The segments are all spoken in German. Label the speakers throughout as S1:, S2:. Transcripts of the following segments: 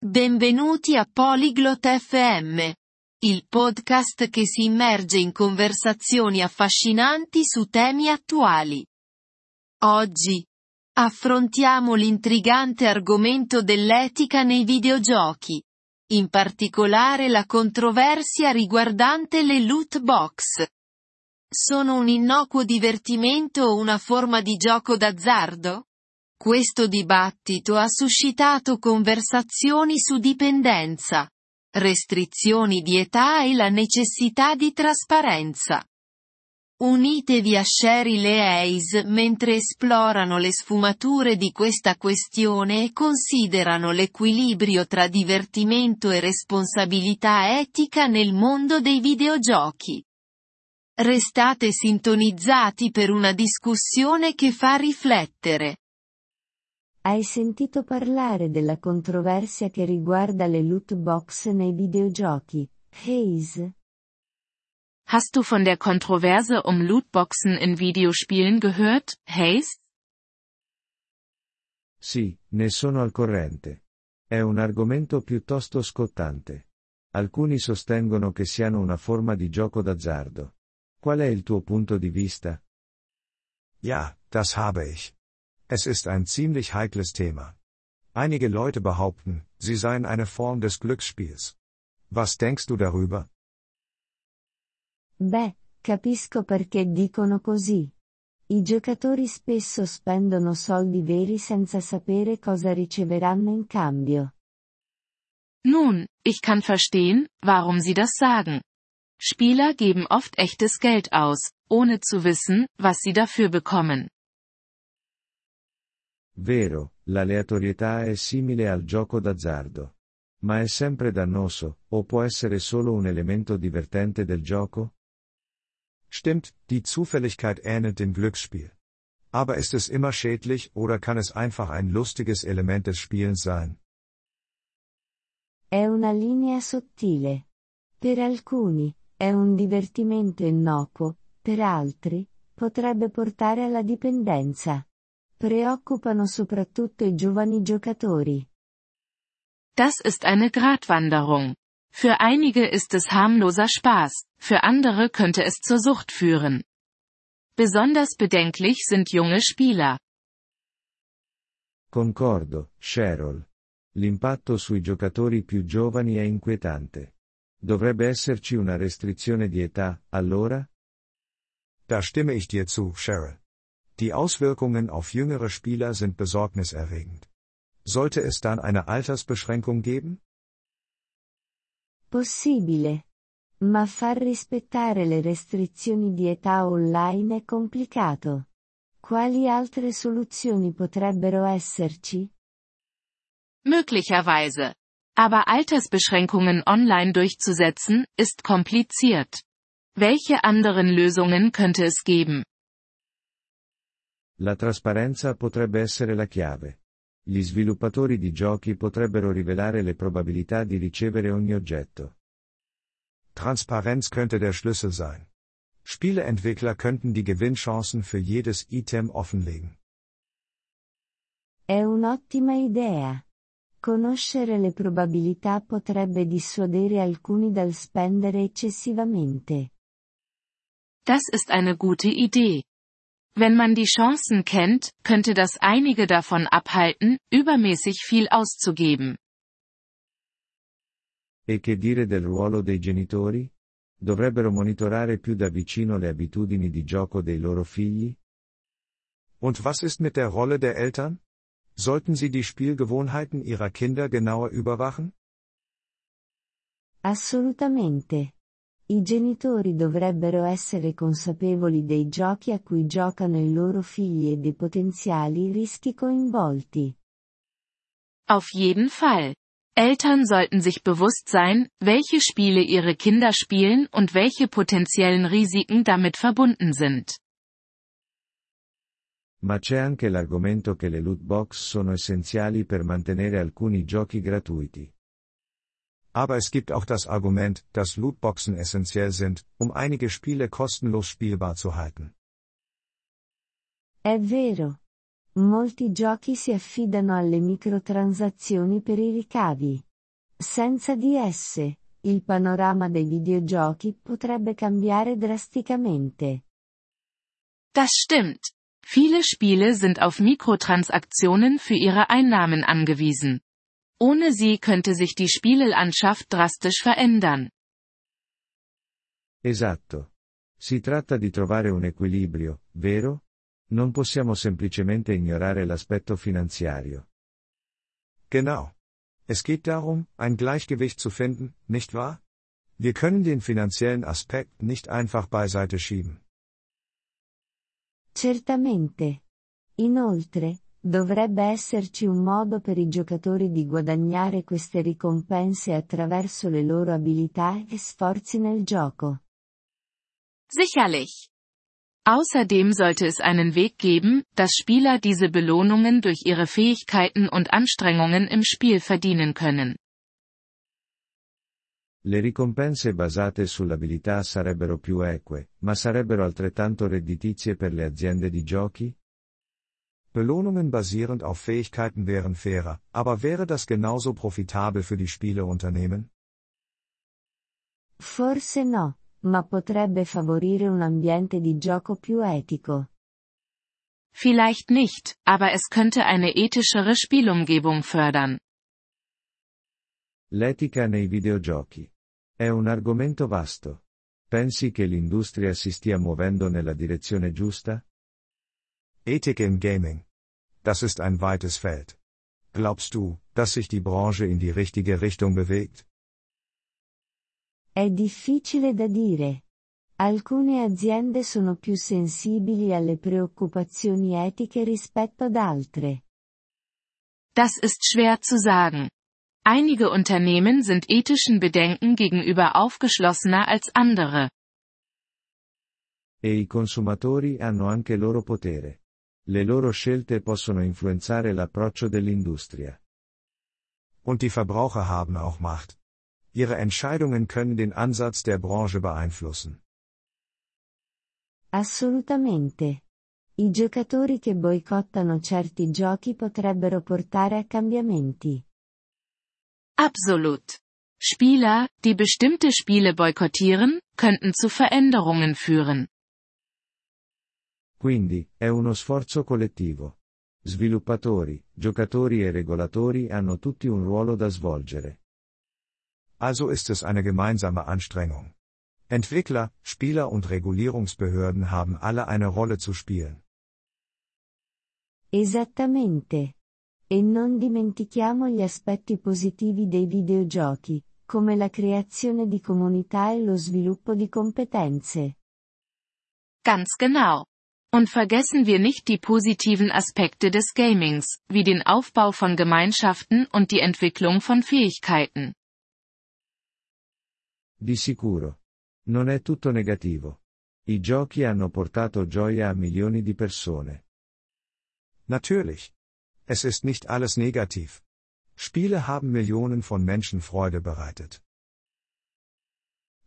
S1: Benvenuti a Polyglot FM, il podcast che si immerge in conversazioni affascinanti su temi attuali. Oggi affrontiamo l'intrigante argomento dell'etica nei videogiochi, in particolare la controversia riguardante le loot box. Sono un innocuo divertimento o una forma di gioco d'azzardo? Questo dibattito ha suscitato conversazioni su dipendenza, restrizioni di età e la necessità di trasparenza. Unitevi a Sherry e Hayes mentre esplorano le sfumature di questa questione e considerano l'equilibrio tra divertimento e responsabilità etica nel mondo dei videogiochi. Restate sintonizzati per una discussione che fa riflettere.
S2: Hai sentito parlare della controversia che riguarda le loot box nei videogiochi, Hayes?
S3: Hast du von der Kontroverse um Lootboxen in Videospielen gehört, Hayes?
S4: Sì, ne sono al corrente. È un argomento piuttosto scottante. Alcuni sostengono che siano una forma di gioco d'azzardo. Qual è il tuo punto di vista?
S5: Ja, das habe ich. Es ist ein ziemlich heikles Thema. Einige Leute behaupten, sie seien eine Form des Glücksspiels. Was denkst du darüber?
S2: Beh, capisco perché dicono così. I giocatori spesso spendono soldi veri senza sapere cosa riceveranno in cambio.
S3: Nun, ich kann verstehen, warum sie das sagen. Spieler geben oft echtes Geld aus, ohne zu wissen, was sie dafür bekommen.
S4: Vero, l'aleatorietà è simile al gioco d'azzardo. Ma è sempre dannoso, o può essere solo un elemento divertente del gioco?
S5: Stimmt, die Zufälligkeit ähnelt dem Glücksspiel. Aber ist es immer schädlich oder kann es einfach ein lustiges Element des Spielens sein?
S2: È una linea sottile. Per alcuni, è un divertimento innocuo, per altri, potrebbe portare alla dipendenza. Preoccupano soprattutto i giovani giocatori.
S3: Das ist eine Gratwanderung. Für einige ist es harmloser Spaß, für andere könnte es zur Sucht führen. Besonders bedenklich sind junge Spieler.
S4: Concordo, Cheryl. L'impatto sui giocatori più giovani è inquietante. Dovrebbe esserci una restrizione di età, allora?
S5: Da stimme ich dir zu, Cheryl. Die Auswirkungen auf jüngere Spieler sind besorgniserregend. Sollte es dann eine Altersbeschränkung geben?
S2: Possibile. Ma far rispettare le restrizioni di età online è complicato. Quali altre soluzioni potrebbero esserci?
S3: Möglicherweise. Aber Altersbeschränkungen online durchzusetzen, ist kompliziert. Welche anderen Lösungen könnte es geben?
S4: La trasparenza potrebbe essere la chiave. Gli sviluppatori di giochi potrebbero rivelare le probabilità di ricevere ogni oggetto.
S5: Transparenz könnte der Schlüssel sein. Spieleentwickler könnten die Gewinnchancen für jedes Item offenlegen.
S2: È un'ottima idea. Conoscere le probabilità potrebbe dissuadere alcuni dal spendere eccessivamente.
S3: Das ist eine gute Idee. Wenn man die Chancen kennt, könnte das einige davon abhalten, übermäßig viel auszugeben.
S4: E che dire del ruolo dei genitori? Dovrebbero monitorare più da vicino le abitudini di gioco dei loro figli?
S5: Und was ist mit der Rolle der Eltern? Sollten sie die Spielgewohnheiten ihrer Kinder genauer überwachen?
S2: Assolutamente. I genitori dovrebbero essere consapevoli dei giochi a cui giocano i loro figli e dei potenziali rischi coinvolti.
S3: Auf jeden Fall. Eltern sollten sich bewusst sein, welche Spiele ihre Kinder spielen und welche potenziellen Risiken damit verbunden sind.
S4: Ma c'è anche l'argomento che le loot box sono essenziali per mantenere alcuni giochi gratuiti.
S5: Aber es gibt auch das Argument, dass Lootboxen essentiell sind, um einige Spiele kostenlos spielbar zu halten.
S2: È vero. Molti giochi si affidano alle microtransazioni per i ricavi. Senza di esse, il panorama dei videogiochi potrebbe cambiare drasticamente.
S3: Das stimmt. Viele Spiele sind auf Mikrotransaktionen für ihre Einnahmen angewiesen. Ohne sie könnte sich die Spielelandschaft drastisch verändern.
S4: Esatto. Si tratta di trovare un equilibrio, vero? Non possiamo semplicemente ignorare l'aspetto finanziario.
S5: Genau. Es geht darum, ein Gleichgewicht zu finden, nicht wahr? Wir können den finanziellen Aspekt nicht einfach beiseite schieben.
S2: Certamente. Inoltre, dovrebbe esserci un modo per i giocatori di guadagnare queste ricompense attraverso le loro abilità e sforzi nel gioco.
S3: Sicherlich. Außerdem sollte es einen Weg geben, dass Spieler diese Belohnungen durch ihre Fähigkeiten und Anstrengungen im Spiel verdienen können.
S4: Le ricompense basate sull'abilità sarebbero più eque, ma sarebbero altrettanto redditizie per le aziende di giochi?
S5: Belohnungen basierend auf Fähigkeiten wären fairer, aber wäre das genauso profitabel für die Spieleunternehmen?
S2: Forse no, ma potrebbe favorire un ambiente di gioco più etico.
S3: Vielleicht nicht, aber es könnte eine ethischere Spielumgebung fördern.
S4: L'etica nei videogiochi. È un argomento vasto. Pensi che l'industria si stia muovendo nella direzione giusta?
S5: Ethik im Gaming. Das ist ein weites Feld. Glaubst du, dass sich die Branche in die richtige Richtung bewegt?
S2: È difficile da dire. Alcune aziende sono più sensibili alle preoccupazioni etiche rispetto ad altre.
S3: Das ist schwer zu sagen. Einige Unternehmen sind ethischen Bedenken gegenüber aufgeschlossener als andere.
S4: E i consumatori hanno anche loro potere. Le loro scelte possono influenzare l'approccio dell'industria.
S5: Und die Verbraucher haben auch Macht. Ihre Entscheidungen können den Ansatz der Branche beeinflussen.
S2: Assolutamente. I giocatori che boicottano certi giochi potrebbero portare a cambiamenti.
S3: Absolut. Spieler, die bestimmte Spiele boykottieren, könnten zu Veränderungen führen.
S4: Quindi, è uno sforzo collettivo. Sviluppatori, giocatori e regolatori hanno tutti un ruolo da svolgere.
S5: Also ist es eine gemeinsame Anstrengung. Entwickler, Spieler und Regulierungsbehörden haben alle eine Rolle zu spielen.
S2: Esattamente. E non dimentichiamo gli aspetti positivi dei videogiochi, come la creazione di comunità e lo sviluppo di competenze.
S3: Ganz genau. Und vergessen wir nicht die positiven Aspekte des Gamings, wie den Aufbau von Gemeinschaften und die Entwicklung von Fähigkeiten.
S4: Di sicuro. Non è tutto negativo. I giochi hanno portato gioia a milioni di persone.
S5: Natürlich. Es ist nicht alles negativ. Spiele haben Millionen von Menschen Freude bereitet.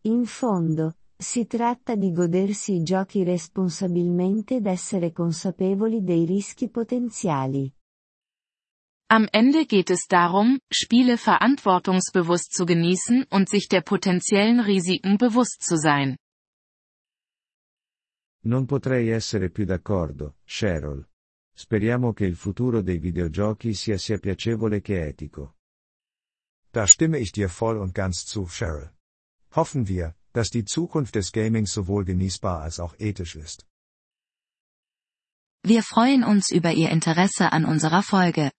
S2: In fondo, si tratta di godersi i giochi responsabilmente ed essere consapevoli dei rischi potenziali.
S3: Am Ende geht es darum, Spiele verantwortungsbewusst zu genießen und sich der potenziellen Risiken bewusst zu sein.
S4: Non potrei essere più d'accordo, Cheryl. Speriamo che il futuro dei videogiochi sia sia piacevole che etico.
S5: Da stimme ich dir voll und ganz zu, Cheryl. Hoffen wir, dass die Zukunft des Gamings sowohl genießbar als auch ethisch ist.
S1: Wir freuen uns über Ihr Interesse an unserer Folge.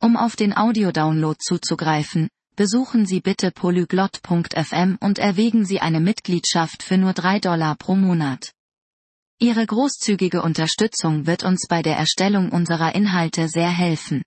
S1: Um auf den Audiodownload zuzugreifen, besuchen Sie bitte polyglot.fm und erwägen Sie eine Mitgliedschaft für nur 3 Dollar pro Monat. Ihre großzügige Unterstützung wird uns bei der Erstellung unserer Inhalte sehr helfen.